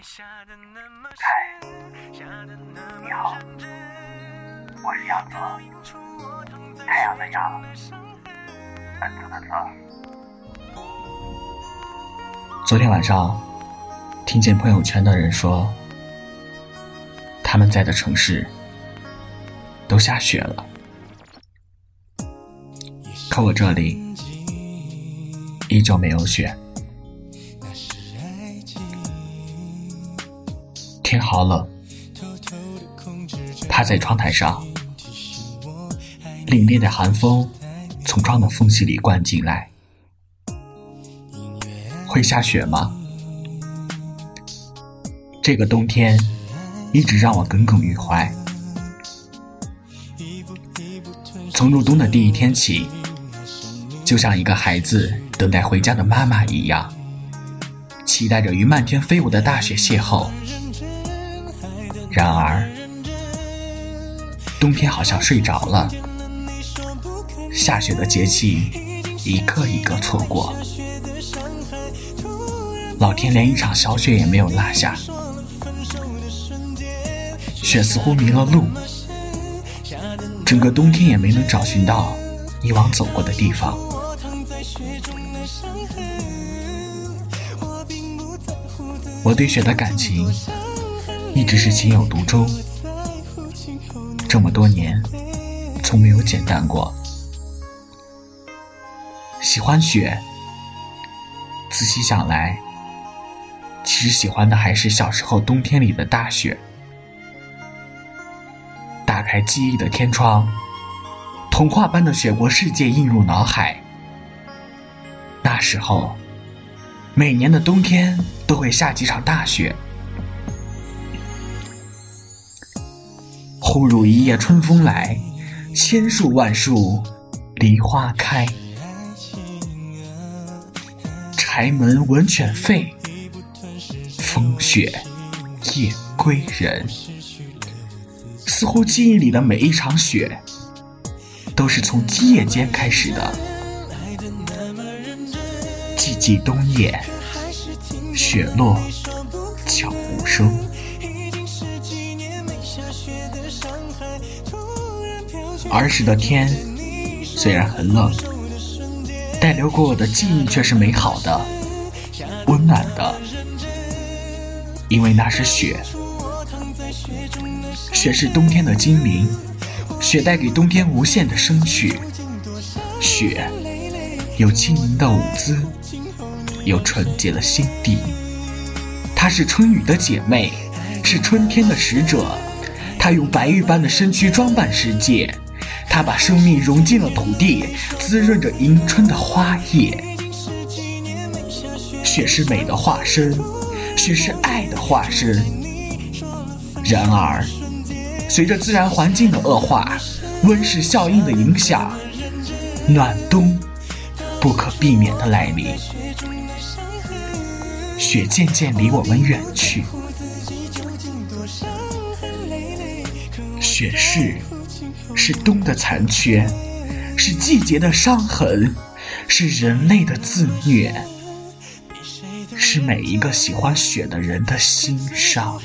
嗨，你好，我是杨泽，太阳的阳，本子的泽。昨天晚上，听见朋友圈的人说，他们在的城市都下雪了，可我这里依旧没有雪。天好冷，趴在窗台上，凛冽的寒风从窗的缝隙里灌进来。会下雪吗？这个冬天一直让我耿耿于怀。从入冬的第一天起，就像一个孩子等待回家的妈妈一样，期待着与漫天飞舞的大雪邂逅。然而，冬天好像睡着了，下雪的节气一个一个错过，老天连一场小雪也没有落下，雪似乎迷了路，整个冬天也没能找寻到以往走过的地方。我对雪的感情。一直是情有独钟，这么多年，从没有简单过。喜欢雪，仔细想来，其实喜欢的还是小时候冬天里的大雪。打开记忆的天窗，童话般的雪国世界映入脑海。那时候，每年的冬天都会下几场大雪。忽如一夜春风来，千树万树梨花开。柴门闻犬吠，风雪夜归人。似乎记忆里的每一场雪，都是从夜间开始的。寂寂冬夜，雪落悄无声。儿时的天虽然很冷，但留给我的记忆却是美好的、温暖的，因为那是雪。雪是冬天的精灵，雪带给冬天无限的生趣。雪有轻盈的舞姿，有纯洁的心地。它是春雨的姐妹，是春天的使者。它用白玉般的身躯装扮世界。它把生命融进了土地，滋润着迎春的花叶。雪是美的化身，雪是爱的化身。然而，随着自然环境的恶化，温室效应的影响，暖冬不可避免的来临。雪渐渐离我们远去，雪是。是冬的残缺，是季节的伤痕，是人类的自虐，是每一个喜欢雪的人的心伤。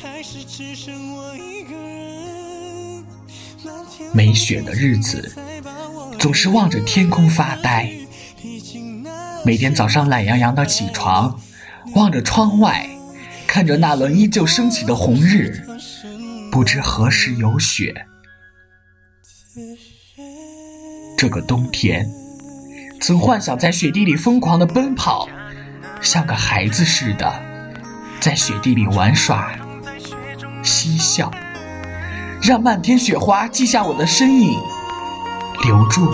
没雪的日子，总是望着天空发呆。每天早上懒洋洋的起床，望着窗外，看着那轮依旧升起的红日，不知何时有雪。这个冬天，曾幻想在雪地里疯狂的奔跑，像个孩子似的，在雪地里玩耍、嬉笑，让漫天雪花记下我的身影，留住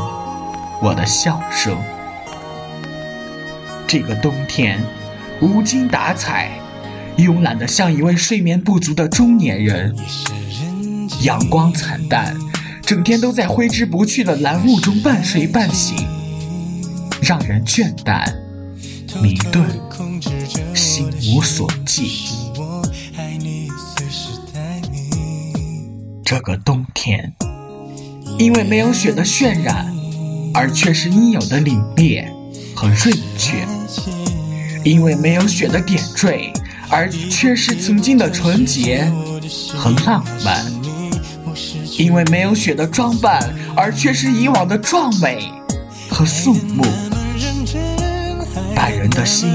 我的笑声。这个冬天，无精打采，慵懒的像一位睡眠不足的中年人，阳光惨淡。整天都在挥之不去的蓝雾中半睡半醒，让人倦怠、迷顿、心无所寄。这个冬天，因为没有雪的渲染，而却是应有的凛冽和润却；因为没有雪的点缀，而缺失曾经的纯洁和浪漫。因为没有雪的装扮，而缺失以往的壮美和肃穆，把人的心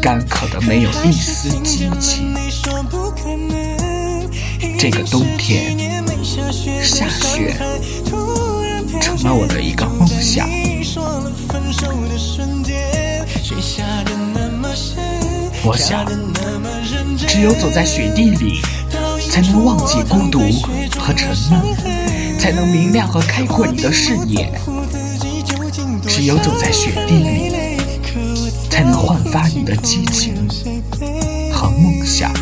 干渴的没有一丝激情。这个冬天下雪，成了我的一个梦想。我想，只有走在雪地里，才能忘记孤独和沉闷，才能明亮和开阔你的视野。只有走在雪地里，才能焕发你的激情和梦想。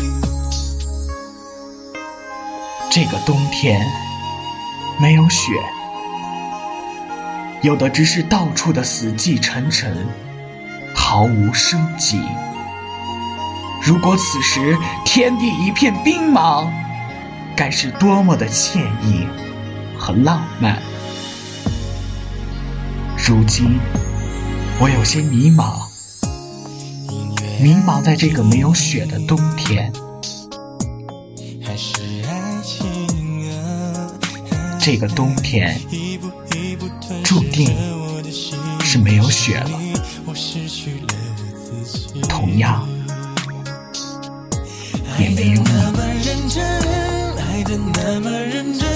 这个冬天没有雪，有的只是到处的死气沉沉，毫无生机。如果此时天地一片冰茫，该是多么的惬意和浪漫。如今我有些迷茫，迷茫在这个没有雪的冬天。这个冬天注定是没有雪了，同样。也没有那么认真，爱的那么认真，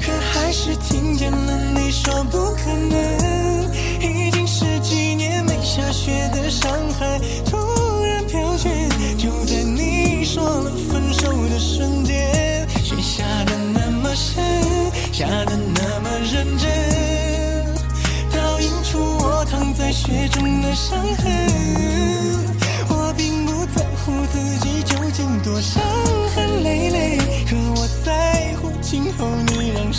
可还是听见了你说不可能。已经十几年没下雪的上海突然飘雪，就在你说了分手的瞬间，雪下的那么深，下的那么认真，倒映出我躺在雪中的伤痕。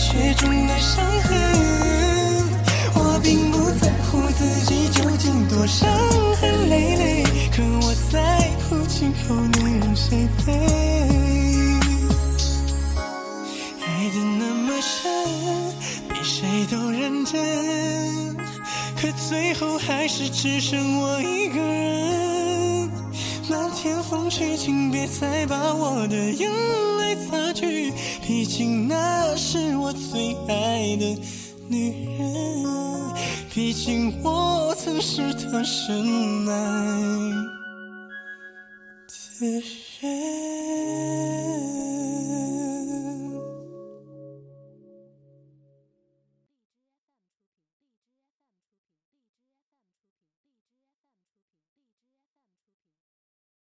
雪中的伤痕。我并不在乎自己究竟多伤痕累累，可我在乎今后你让谁陪？爱的那么深，比谁都认真，可最后还是只剩我一个人。漫天风雪，请别再把我的眼泪差距，毕竟那是我最爱的女人，毕竟我曾是她深爱的人。